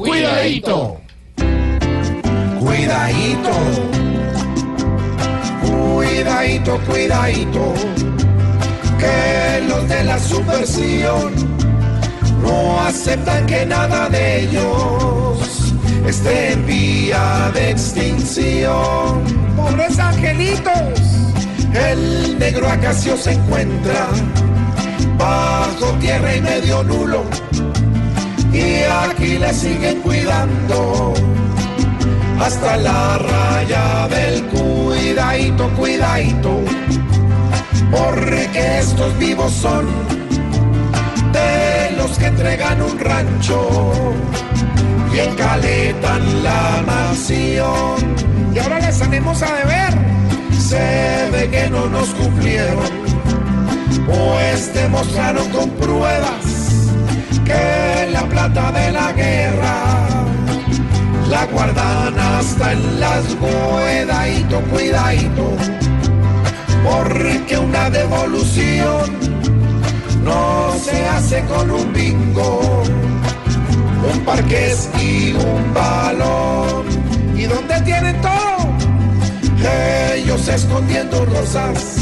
Cuidadito. Cuidadito. Cuidadito, cuidadito. Que los de la subversión no aceptan que nada de ellos esté en vía de extinción. Pobres angelitos. El negro acacio se encuentra bajo tierra y medio nulo. Aquí le siguen cuidando hasta la raya del cuidadito, cuidadito. Porque estos vivos son de los que entregan un rancho y encaletan la nación. Y ahora les tenemos a deber. Se ve que no nos cumplieron, pues demostraron con cuidadito, cuidadito, porque una devolución no se hace con un bingo, un parqués y un balón. ¿Y dónde tienen todo? Ellos escondiendo rosas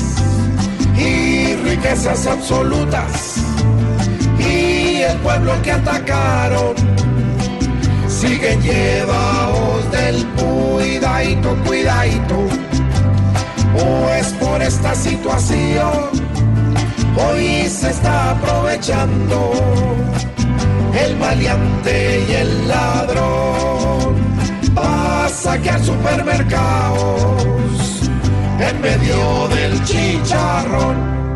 y riquezas absolutas. Y el pueblo que atacaron siguen llevados del cuidadito, cuidadito. Pues por esta situación hoy se está aprovechando el maleante y el ladrón a saquear supermercados en medio del chicharrón.